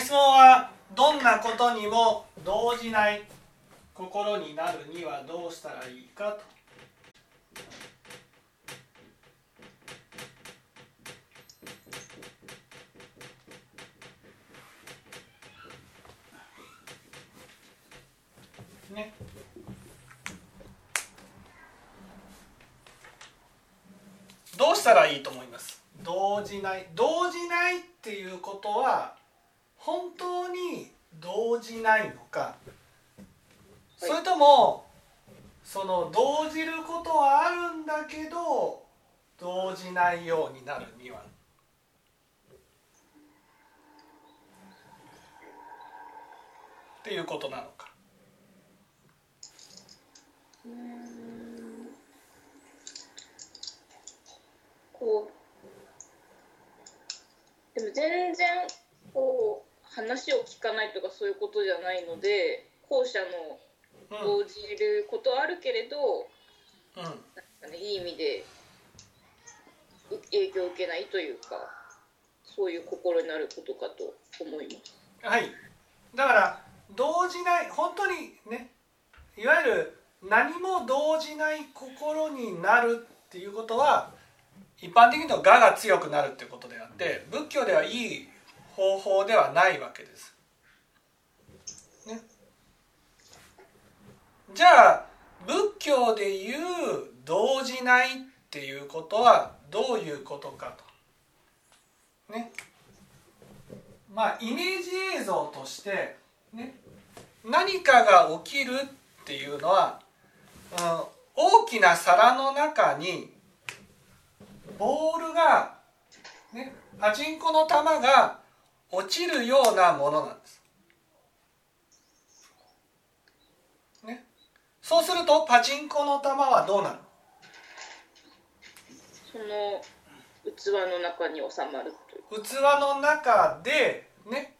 質問はどんなことにも動じない心になるにはどうしたらいいかと。ね。どうしたらいいと思います？動じない動じないっていうことは本当に動じないのか。それともその動じることはあるんだけど動じないようになるには。っていうことなのか。こう。でも全然こう話を聞かないとかそういうことじゃないので後者の応じることはあるけれど、うん、なんかね、いい意味で影響を受けないというかそういう心になることかと思います。はいだから動じない本当にねいわゆる何も動じない心になるっていうことは一般的に言うと我が強くなるっていうことであって仏教ではいい方法ではないわけです。ね、じゃあ仏教でいう動じないっていうことはどういうことかと。ね。まあイメージ映像としてね何かが起きるっていうのは、うん、大きな皿の中にボールが、ね、パチンコの玉が落ちるようなものなんです。ね、そうするとパチンコの玉はどうなるその器の中に収まる器の中でね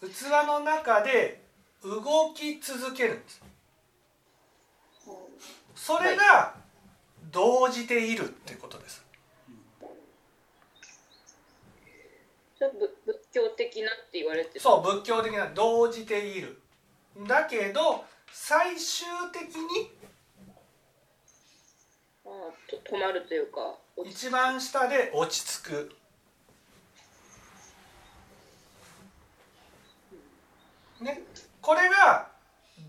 器の中で動き続けるんです。それが動じているっていうことです。仏教的なって言われてそう仏教的な動じている。だけど最終的にあと止まるというか一番下で落ち着く。ね。これが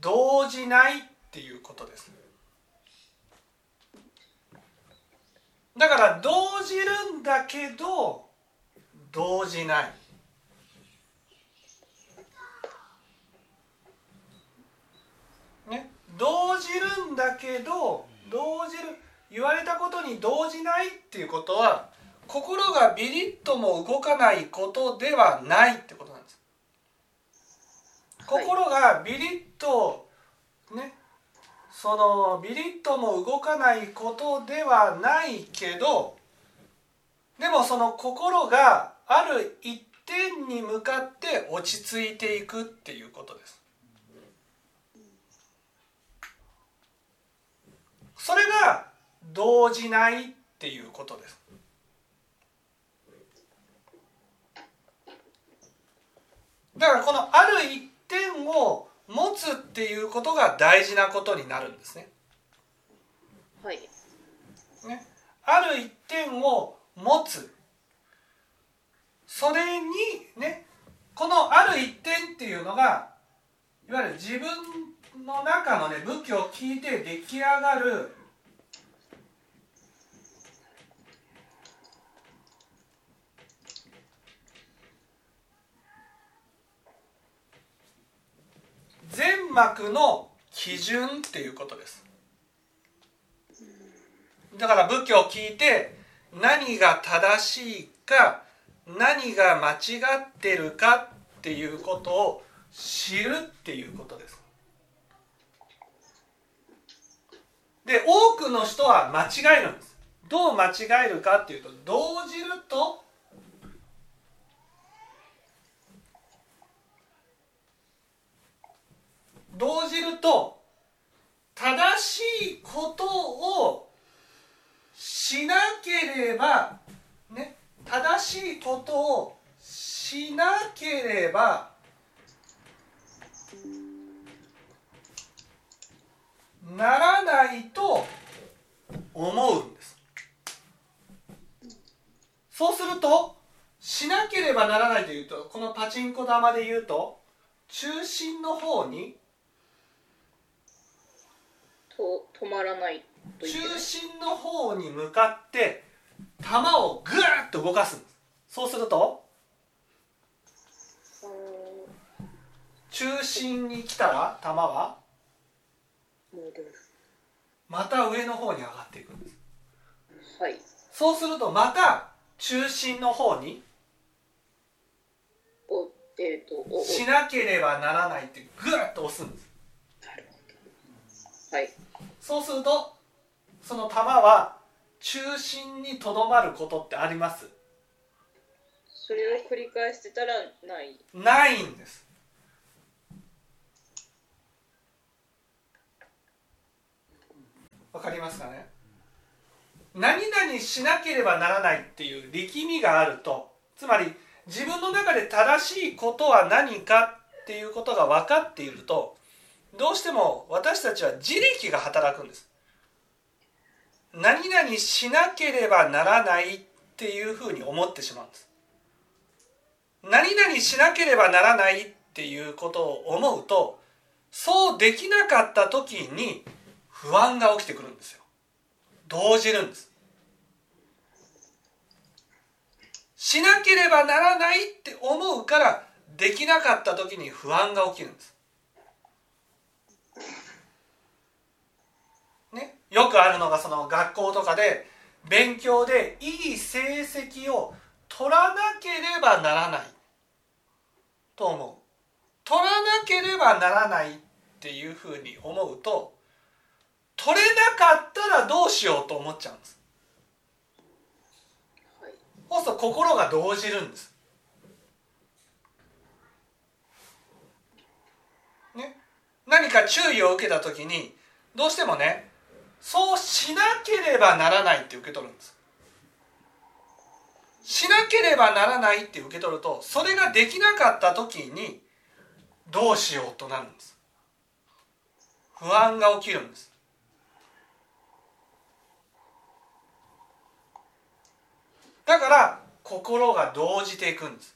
動じないっていうことです。だから動じるんだけど動じない。ね、動じるんだけど動じる言われたことに動じないっていうことは心がビリッとも動かないことではないってことなんです。心がビリッとねそのビリッとも動かないことではないけどでもその心がある一点に向かって落ち着いていくっていうことです。それが動じないっていうことです。だからこのある一点を持つっていうことが大事なことになるんですね。はい。ね、ある一点を持つそれにねこのある一点っていうのがいわゆる自分の中のね仏教を聞いて出来上がる全膜の基準っていうことですだから仏教を聞いて何が正しいか何が間違ってるかっていうことを知るっていうことです。で多くの人は間違えるんです。どう間違えるかっていうと動じると動じると正しいことをしなければね正しいことをしなければならないと思うんです。そうするとしなければならないというとこのパチンコ玉で言うと中心の方にと止まらない中心の方に向かって玉をぐーっと動かすんです。そうするとあ中心に来たら玉はー戻るまた上の方に上がっていくんです。はい。そうするとまた中心の方におえっ、とおお。しなければならないってぐーっと押すんです。なるほど。はい。そうするとその玉は中心にとどまることってあります？それを繰り返してたらない。ないんですわかりますかね？何々しなければならないっていう力みがあると。つまり自分の中で正しいことは何かっていうことが分かっているとどうしても私たちは自力が働くんです。何々しなければならないっていうふうに思ってしまうんです。何々しなければならないっていうことを思うとそうできなかった時に不安が起きてくるんですよ。動じるんです。しなければならないって思うからできなかった時に不安が起きるんです。ね？よくあるのがその学校とかで勉強でいい成績を取らなければならないと思う。取らなければならないっていうふうに思うと取れなかったらどうしようと思っちゃうんです。はい。そうすると心が動じるんです。ね。何か注意を受けた時にどうしてもねそうしなければならないって受け取るんです。しなければならないって受け取るとそれができなかった時にどうしようとなるんです。不安が起きるんですだから心が動じていくんです。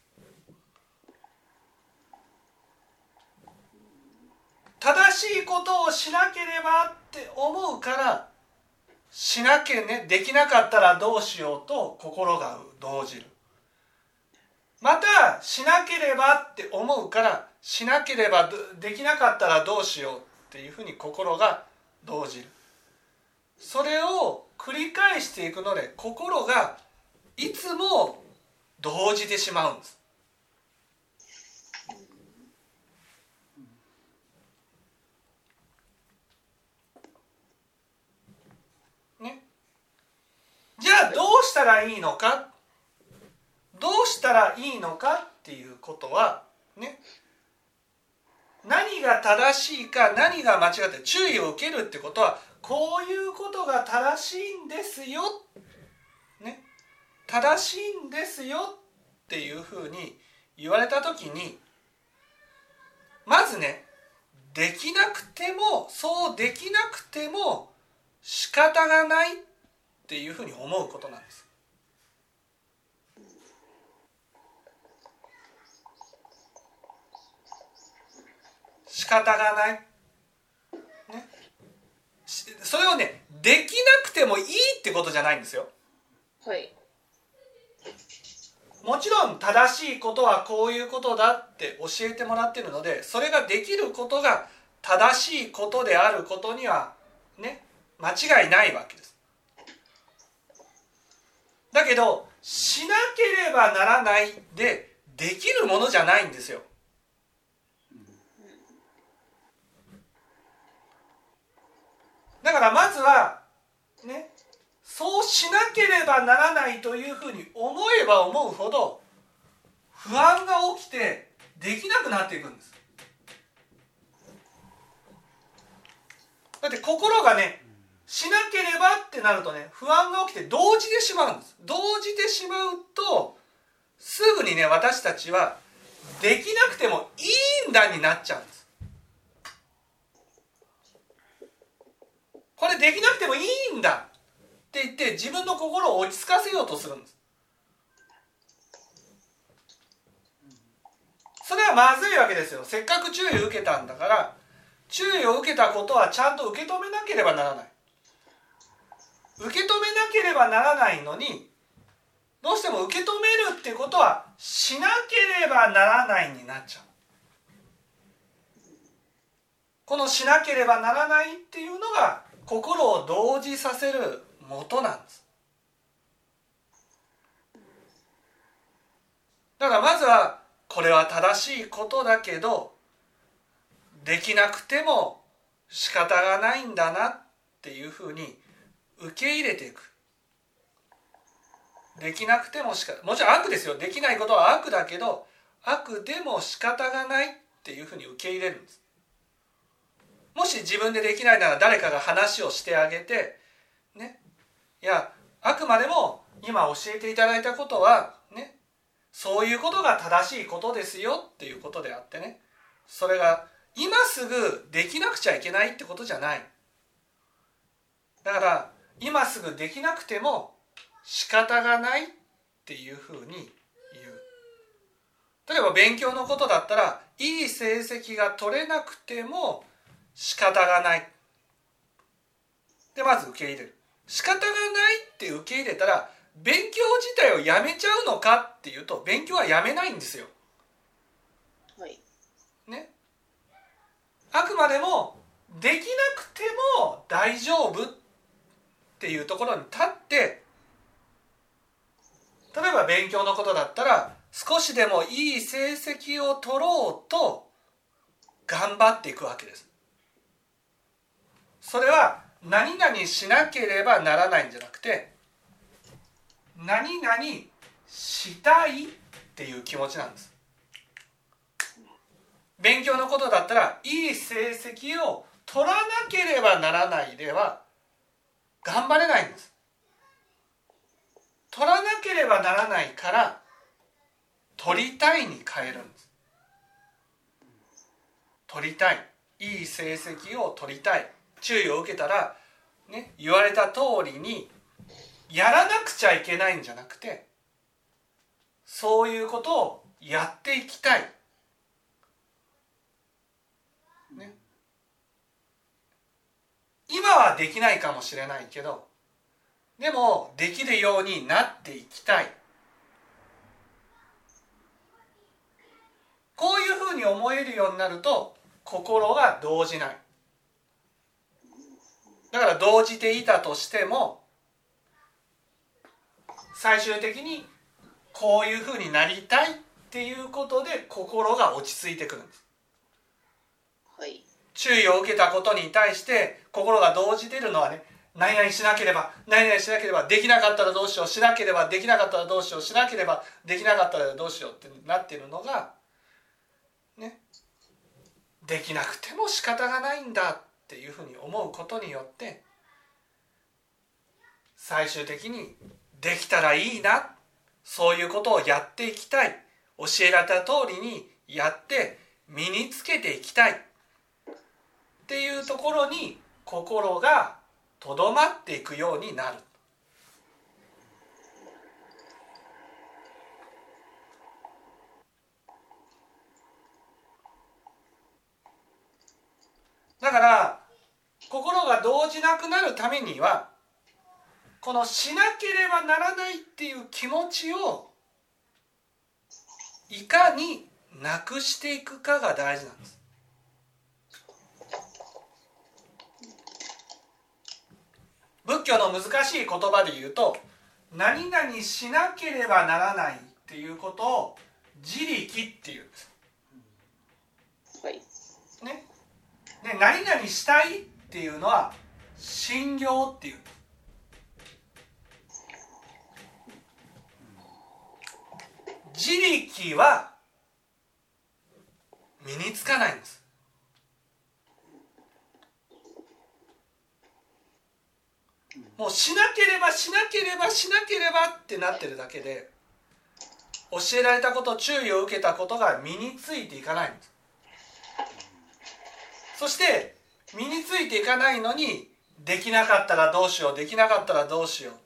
正しいことをしなければって思うからしなきゃねできなかったらどうしようと心が動じる。またしなければって思うからしなければできなかったらどうしようっていうふうに心が動じる。それを繰り返していくので心がいつも動じてしまうんです。じゃあどうしたらいいのか？どうしたらいいのかっていうことはね。何が正しいか何が間違って注意を受けるってことはこういうことが正しいんですよね正しいんですよっていうふうに言われた時にまずねできなくてもそうできなくても仕方がないっていうふうに思うことなんです。仕方がない。ね、それをねできなくてもいいってことじゃないんですよ。はいもちろん正しいことはこういうことだって教えてもらってるのでそれができることが正しいことであることにはね間違いないわけです。だけどしなければならないでできるものじゃないんですよ。だからまずはねそうしなければならないというふうに思えば思うほど不安が起きてできなくなっていくんです。だって心がねしなければってなるとね不安が起きて動じてしまうんです。動じてしまうとすぐにね私たちはできなくてもいいんだになっちゃうんです。これできなくてもいいんだ。って言って自分の心を落ち着かせようとするんです。それはまずいわけですよ。せっかく注意を受けたんだから注意を受けたことはちゃんと受け止めなければならない。受け止めなければならないのにどうしても受け止めるっていうことはしなければならないになっちゃう。このしなければならないっていうのが心を同時させる元なんです。だからまずはこれは正しいことだけどできなくても仕方がないんだなっていうふうに受け入れていく。できなくてもしかもちろん悪ですよ。できないことは悪だけど悪でも仕方がないっていうふうに受け入れるんです。もし自分でできないなら誰かが話をしてあげていやあくまでも今教えていただいたことはねそういうことが正しいことですよっていうことであってね。それが今すぐできなくちゃいけないってことじゃない。だから今すぐできなくても仕方がないっていうふうに言う。例えば勉強のことだったらいい成績が取れなくても仕方がない。でまず受け入れる。仕方がないって受け入れたら勉強自体をやめちゃうのかっていうと勉強はやめないんですよ。はい。ね。あくまでもできなくても大丈夫っていうところに立って例えば勉強のことだったら少しでもいい成績を取ろうと頑張っていくわけです。それは何々しなければならないんじゃなくて何々したいっていう気持ちなんです。勉強のことだったらいい成績を取らなければならないでは頑張れないんです。取らなければならないから取りたいに変えるんです。取りたい。いい成績を取りたい。注意を受けたら、ね、言われた通りにやらなくちゃいけないんじゃなくてそういうことをやっていきたい。ね、今はできないかもしれないけどでもできるようになっていきたい。こういうふうに思えるようになると心が動じない。だから動じていたとしても最終的にこういうふうになりたいっていうことで心が落ち着いてくるんです。はい。注意を受けたことに対して心が動じてるのはね何々しなければ何々しなければできなかったらどうしようしなければできなかったらどうしようしなければできなかったらどうしようってなってるのがねできなくても仕方がないんだっていうふうに思うことによって最終的にできたらいいなそういうことをやっていきたい教えられた通りにやって身につけていきたいっていうところに心がとどまっていくようになる。だから心が動じなくなるためにはこのしなければならないっていう気持ちをいかになくしていくかが大事なんです。仏教の難しい言葉で言うと何々しなければならないっていうことを自力っていうんです。はい。ね。で何々したいっていうのは信行っていう。自力は身につかないんです。もうしなければしなければしなければってなってるだけで教えられたこと注意を受けたことが身についていかないんです。そして身についていかないのにできなかったらどうしようできなかったらどうしようっ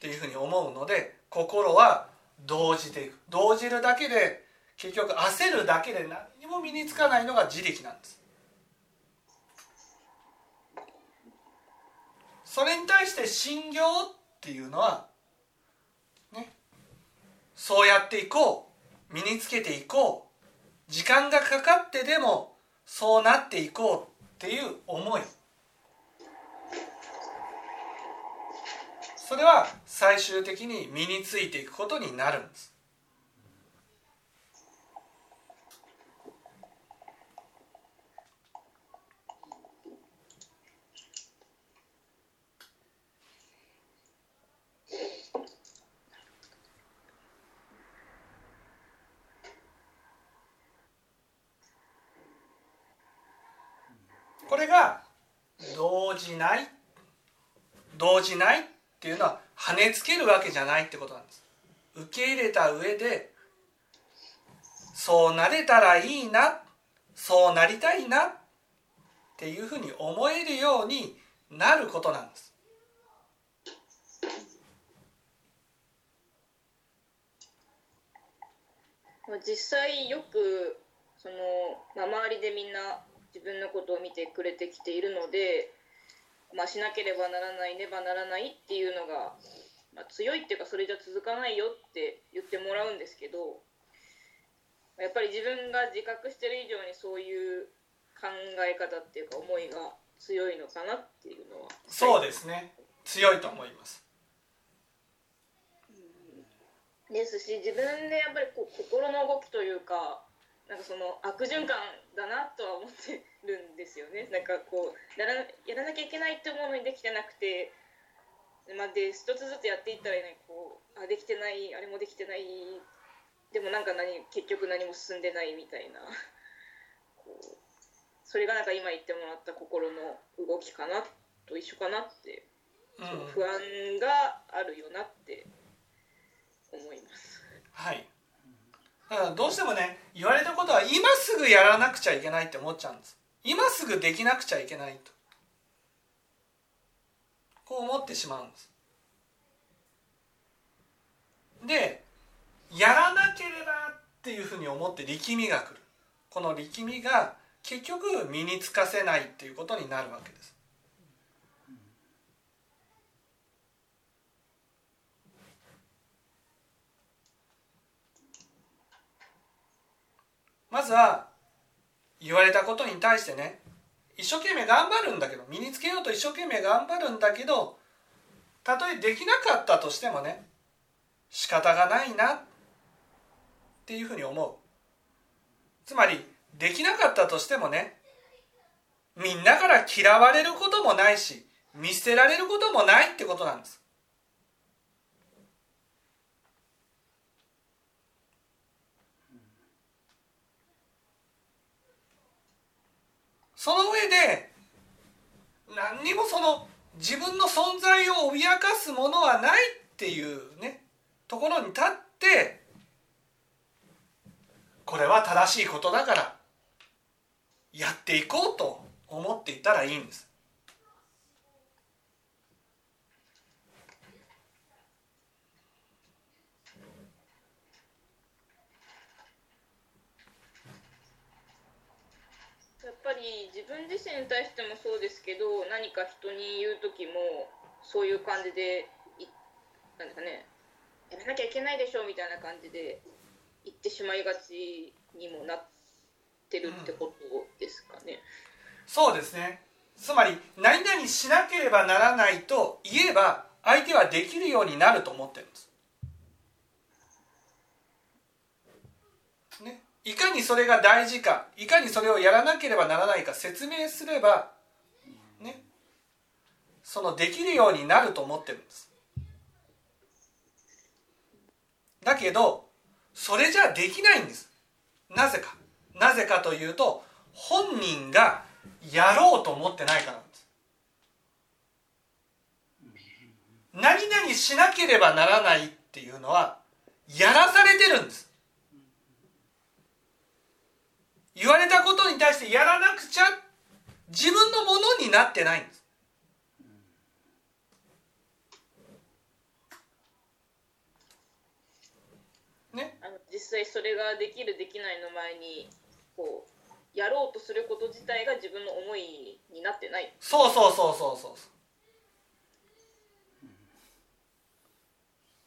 ていうふうに思うので心は動じていく。動じるだけで結局焦るだけで何にも身につかないのが自力なんです。それに対して信行っていうのはねそうやっていこう身につけていこう時間がかかってでもそうなっていこうっていう思い。それは最終的に身についていくことになるんです。これが動じない動じないっていうのは跳ねつけるわけじゃないってことなんです。受け入れた上でそうなれたらいいなそうなりたいなっていうふうに思えるようになることなんです。実際よくその、まあ、周りでみんな自分のことを見てくれてきているので、まあ、しなければならないねばならないっていうのが、まあ、強いっていうかそれじゃ続かないよって言ってもらうんですけどやっぱり自分が自覚してる以上にそういう考え方っていうか思いが強いのかなっていうのは。そうですね。強いと思います。ですし自分でやっぱりこう心の動きというかなんかその悪循環だなとは思ってるんですよね。なんかこうやらやらなきゃいけないって思うのにできてなくて、まあ、で一つずつやっていったらいいのにこうあできてないあれもできてないでもなんか何結局何も進んでないみたいなこうそれがなんか今言ってもらった心の動きかなと一緒かなって、うん。不安があるよなって思います。はい。だからどうしてもね言われたことは今すぐやらなくちゃいけないって思っちゃうんです今すぐできなくちゃいけないと。こう思ってしまうんです。でやらなければっていうふうに思って力みが来る。この力みが結局身につかせないっていうことになるわけです。まずは言われたことに対してね一生懸命頑張るんだけど身につけようと一生懸命頑張るんだけどたとえできなかったとしてもね仕方がないなっていうふうに思う。つまりできなかったとしてもねみんなから嫌われることもないし見捨てられることもないってことなんです。その上で何にもその自分の存在を脅かすものはないっていうねところに立ってこれは正しいことだからやっていこうと思っていたらいいんです。ぱり自分自身に対してもそうですけど何か人に言う時もそういう感じでなんですかねやらなきゃいけないでしょみたいな感じで言ってしまいがちにもなってるってことですかね。そうですねつまり何々しなければならないと言えば相手はできるようになると思ってるんです。ね、いかにそれが大事かいかにそれをやらなければならないか説明すれば、ね、そのできるようになると思ってるんです。だけどそれじゃできないんです。なぜかなぜかというと本人がやろうと思ってないからなんです。何々しなければならないっていうのはやらされてるんです言われたことに対してやらなくちゃ自分のものになってないんです。ね？あの実際それができるできないの前にこうやろうとすること自体が自分の思いになってない。そうそうそうそうそう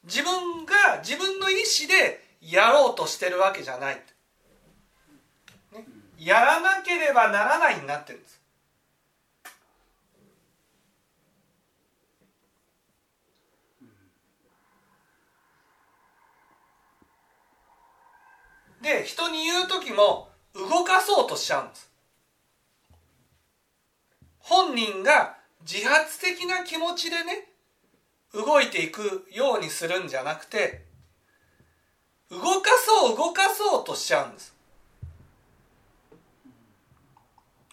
自分が自分の意思でやろうとしてるわけじゃない、ね、やらなければならないになってるんです。で人に言う時も動かそうとしちゃうんです。本人が自発的な気持ちでね動いていくようにするんじゃなくて動かそう動かそうとしちゃうんです。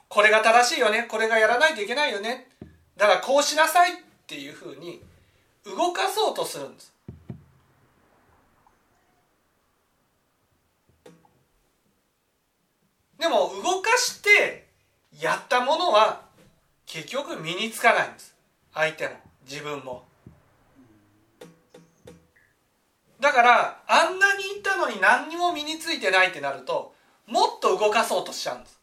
これが正しいよね。これがやらないといけないよね。だからこうしなさいっていうふうに動かそうとするんです。でも動かしてやったものは結局身につかないんです。相手も。自分も。だからあんなに言ったのに何にも身についてないってなるともっと動かそうとしちゃうんです。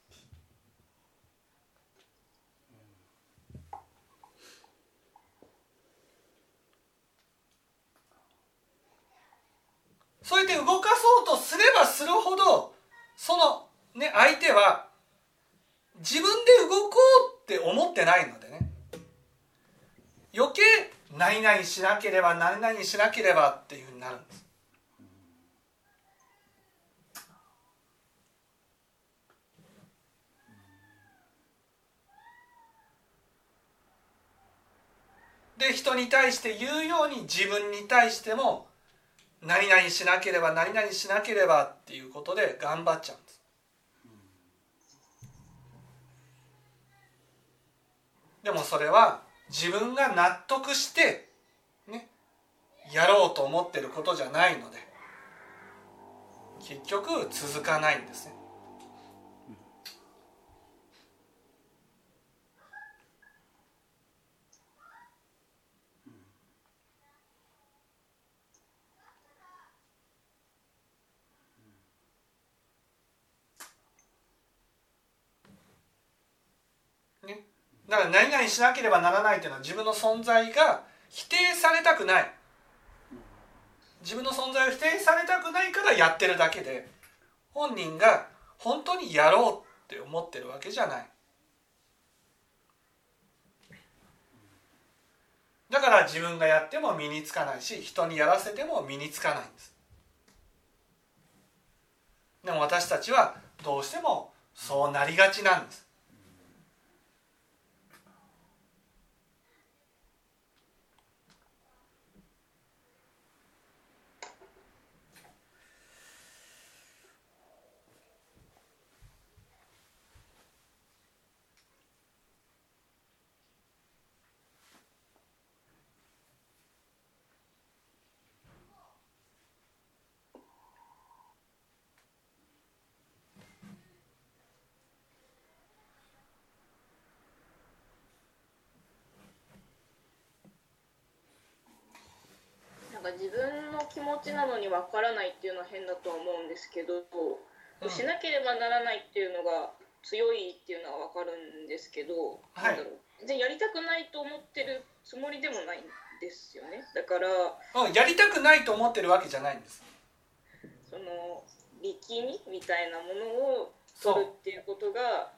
そうやって動かそうとすればするほどそのね相手は自分で動こうって思ってないのでね。余計何々しなければ何々しなければっていうふうになるんです。で人に対して言うように自分に対しても何々しなければ何々しなければっていうことで頑張っちゃうんです。でもそれは自分が納得してねやろうと思ってることじゃないので結局続かないんですねねだから何々しなければならないというのは自分の存在が否定されたくない。自分の存在を否定されたくないからやってるだけで本人が本当にやろうって思ってるわけじゃない。だから自分がやっても身につかないし人にやらせても身につかないんです。でも私たちはどうしてもそうなりがちなんです。か自分の気持ちなのにわからないっていうのは変だとは思うんですけど、うん。しなければならないっていうのが強いっていうのはわかるんですけど、はい。なんだろう。全然やりたくないと思ってるつもりでもないんですよね。だからうんやりたくないと思ってるわけじゃないんです。その力みみたいなものを取るっていうことが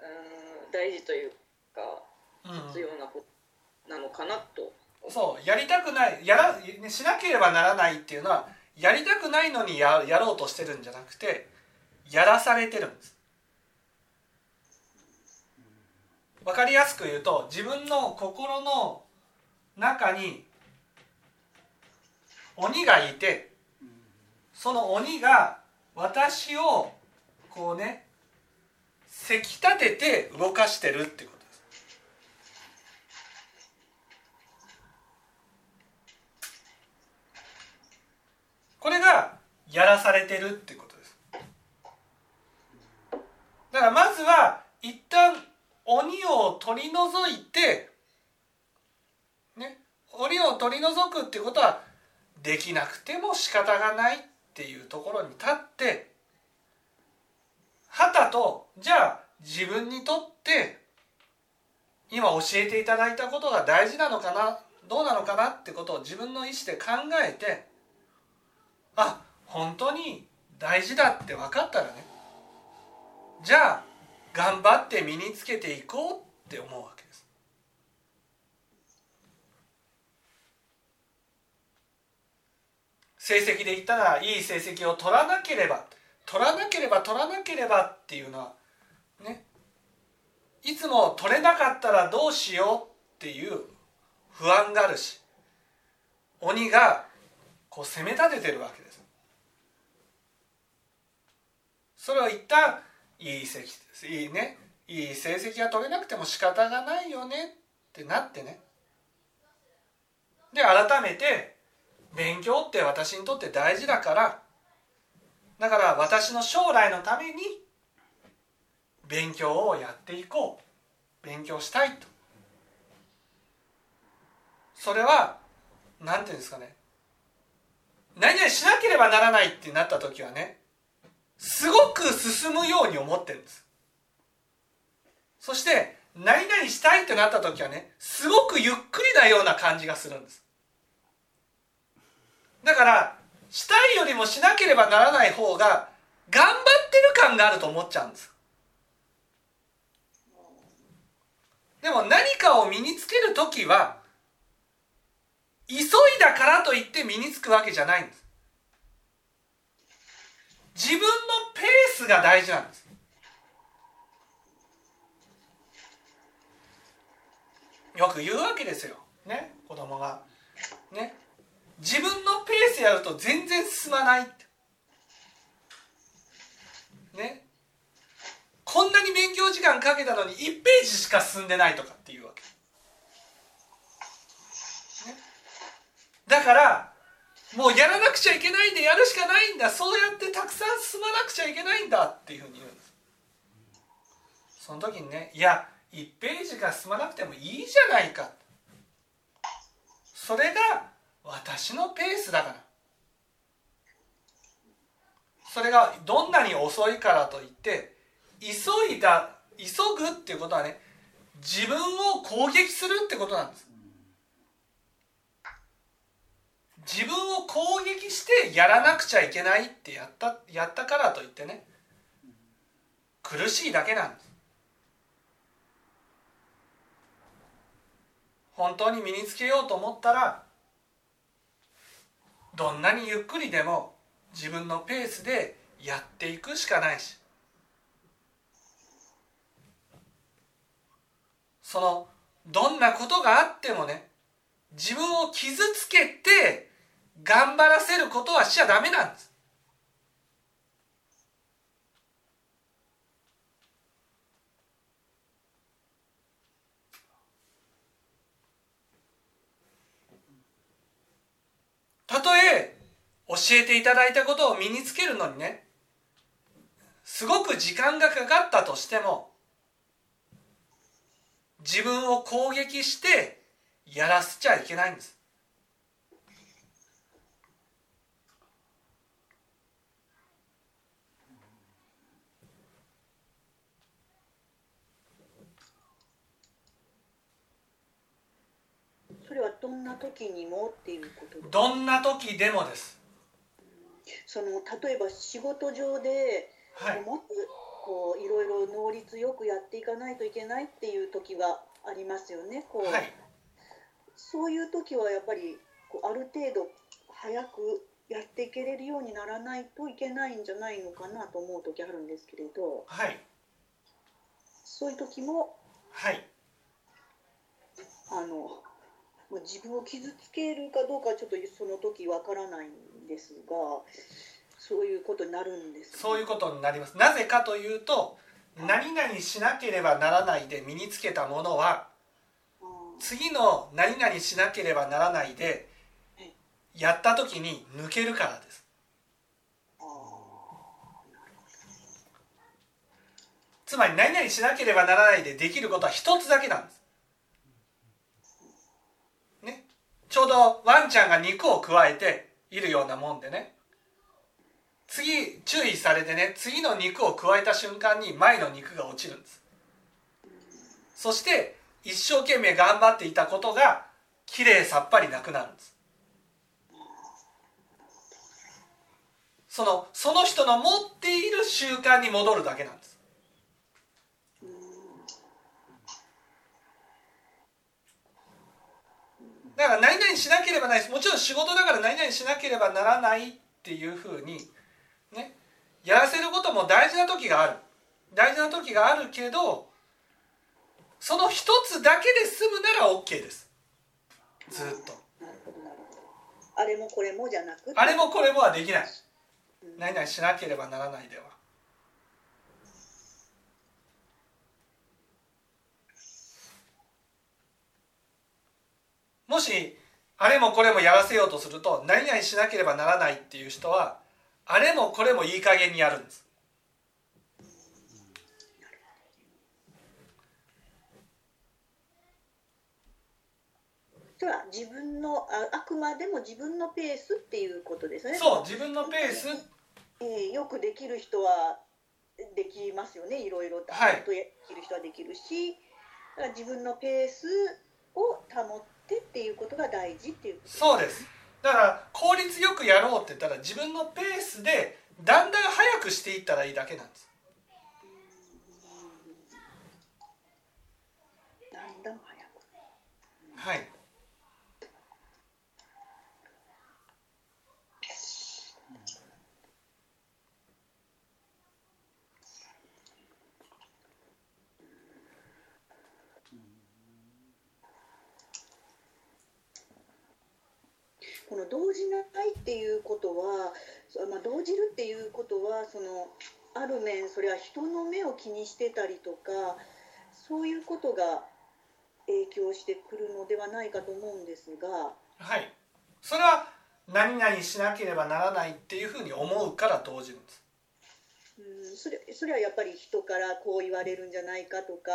うん大事というかうん。必要なことなのかなとそうやりたくないやらしなければならないっていうのはやりたくないのにややろうとしてるんじゃなくてやらされてるんです。わかりやすく言うと自分の心の中に鬼がいてその鬼が私をこうねせき立てて動かしてるってことですこれがやらされてるってことです。だからまずは一旦鬼を取り除いてね鬼を取り除くってことはできなくても仕方がないっていうところに立ってはたとじゃあ自分にとって今教えていただいたことが大事なのかなどうなのかなってことを自分の意思で考えてあ本当に大事だって分かったらねじゃあ頑張って身につけていこうって思うわけです。成績で言ったらいい成績を取らなければ取らなければ取らなければっていうのはねいつも取れなかったらどうしようっていう不安があるし鬼がこう攻め立ててるわけです。それを一旦いい成績いいね。いい成績が取れなくても仕方がないよねってなってね。で改めて勉強って私にとって大事だから。だから私の将来のために勉強をやっていこう。勉強したいと。それは何て言うんですかね。何々しなければならないってなった時はねすごく進むように思ってるんです。そして何々したいってなった時はねすごくゆっくりなような感じがするんです。だからしたいよりもしなければならない方が頑張ってる感があると思っちゃうんです。でも何かを身につける時は急いだからといって身につくわけじゃないんです。自分のペースが大事なんです。よく言うわけですよ。ね？子供が。ね？自分のペースやると全然進まないね？こんなに勉強時間かけたのに1ページしか進んでないとかっていうわけ、だからもうやらなくちゃいけないでやるしかないんだ。そうやってたくさん進まなくちゃいけないんだっていうふうに言うんです。その時にねいや1ページが進まなくてもいいじゃないか。それが私のペースだから。それがどんなに遅いからといって急いだ急ぐっていうことはね自分を攻撃するってことなんです。自分を攻撃してやらなくちゃいけないってやったやったからといってね苦しいだけなんです。本当に身につけようと思ったらどんなにゆっくりでも自分のペースでやっていくしかないしそのどんなことがあってもね自分を傷つけて頑張らせることはしちゃダメなんです。たとえ教えていただいたことを身につけるのにねすごく時間がかかったとしても自分を攻撃してやらせちゃいけないんです。それはどんな時にもっていうことどんな時でもです。その例えば仕事上で、はい。もっとこういろいろ能率よくやっていかないといけないっていう時がありますよね。こう、はい。そういう時はやっぱりこうある程度早くやっていけれるようにならないといけないんじゃないのかなと思う時あるんですけれど。はい。そういう時もはい。あのまあ、自分を傷つけるかどうかちょっとその時わからないんですがそういうことになるんです、ね、そういうことになります。なぜかというと何々しなければならないで身につけたものは次の何々しなければならないでやった時に抜けるからです。つまり何々しなければならないでできることは一つだけなんです。ちょうどワンちゃんが肉をくわえているようなもんでね。次注意されてね次の肉をくわえた瞬間に前の肉が落ちるんです。そして一生懸命頑張っていたことがきれいさっぱりなくなるんです。そのその人の持っている習慣に戻るだけなんです。だから何々しなければないもちろん仕事だから何々しなければならないっていうふうにねやらせることも大事な時がある。大事な時があるけどその一つだけで済むなら OK です。ずっと。あれもこれもじゃなくあれもこれもはできない。何々しなければならないではもしあれもこれもやらせようとすると何々しなければならないっていう人はあれもこれもいい加減にやるんです。それは自分のああくまでも自分のペースっていうことですね。そう自分のペース。えーよくできる人はできますよね。いろいろと。はい。できる人はできるし自分のペースを保ってっていうことが大事っていうことそうです。だから効率よくやろうって言ったら自分のペースでだんだん早くしていったらいいだけなんです。だんだん早く。はいこの動じないっていうことは、そまあ、動じるっていうことはそのある面それは人の目を気にしてたりとかそういうことが影響してくるのではないかと思うんですが。はい。それは何々しなければならないっていうふうに思うから動じるんです。うんそれそれはやっぱり人からこう言われるんじゃないかとか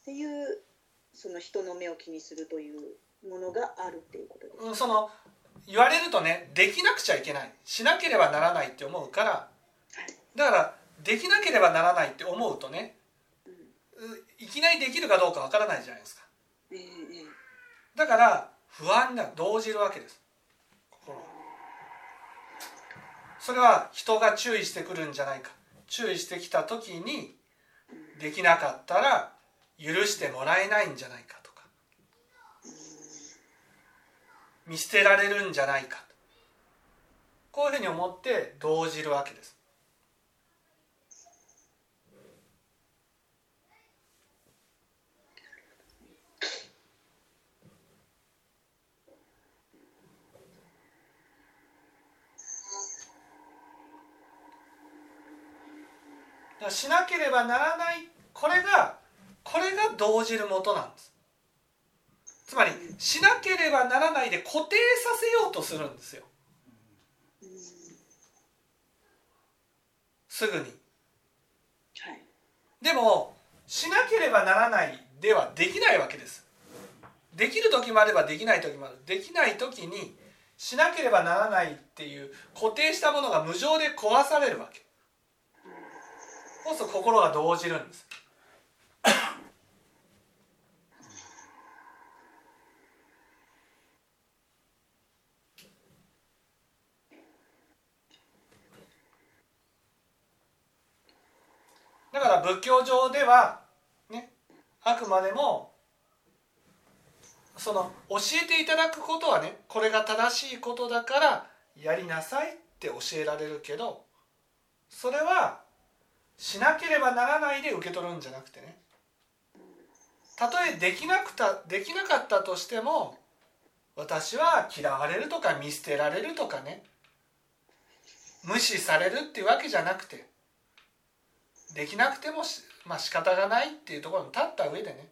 っていうその人の目を気にするというものがあるっていうことです。うんその言われるとねできなくちゃいけない。しなければならないって思うから。はい。だからできなければならないって思うとねうん。ういきなりできるかどうかわからないじゃないですか。だから不安になる動じるわけです。それは人が注意してくるんじゃないか。注意してきた時にできなかったら許してもらえないんじゃないかとか見捨てられるんじゃないかこういうふうに思って動じるわけです。しなければならない。これがこれが動じるもとなんです。つまりしなければならないで固定させようとするんですよ。すぐに。はい。でもしなければならないではできないわけです。できる時もあればできない時もある。できない時にしなければならないっていう固定したものが無常で壊されるわけ。そうすると心が動じるんです教上ではねあくまでもその教えていただくことはねこれが正しいことだからやりなさいって教えられるけどそれはしなければならないで受け取るんじゃなくてね。たとえできなくたできなかったとしても私は嫌われるとか見捨てられるとかね無視されるっていうわけじゃなくてできなくてもし、まあ仕方がないっていうところに立った上でね。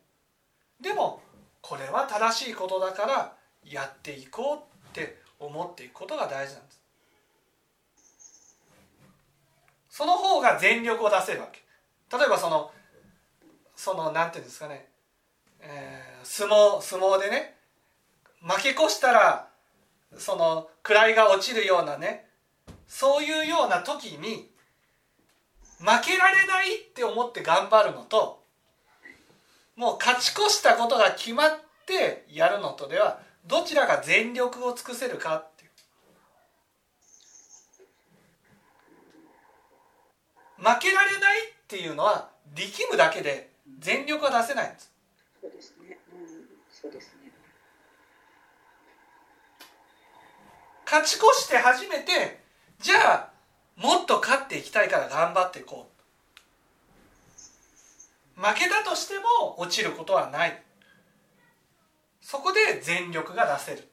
でもこれは正しいことだからやっていこうって思っていくことが大事なんです。その方が全力を出せるわけ。例えばそのそのなんていうんですかね、えー相撲相撲でね負け越したらその位が落ちるようなねそういうような時に負けられないって思って頑張るのともう勝ち越したことが決まってやるのとではどちらが全力を尽くせるかっていう負けられないっていうのは力むだけで全力は出せないんですそうですね。うん、そうですね。勝ち越して初めてじゃあもっと勝っていきたいから頑張っていこう。負けたとしても落ちることはない。そこで全力が出せる。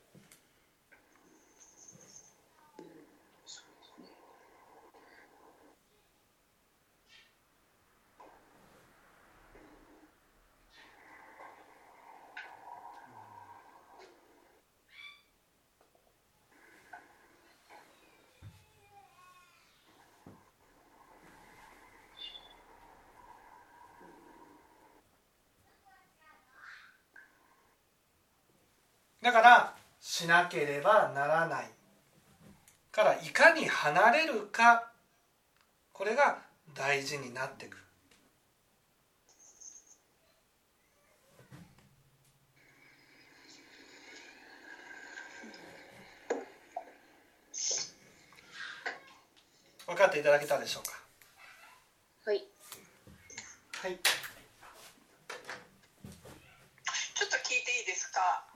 しなければならないからいかに離れるかこれが大事になってくる。分かっていただけたでしょうか？はい。はい。ちょっと聞いていいですか？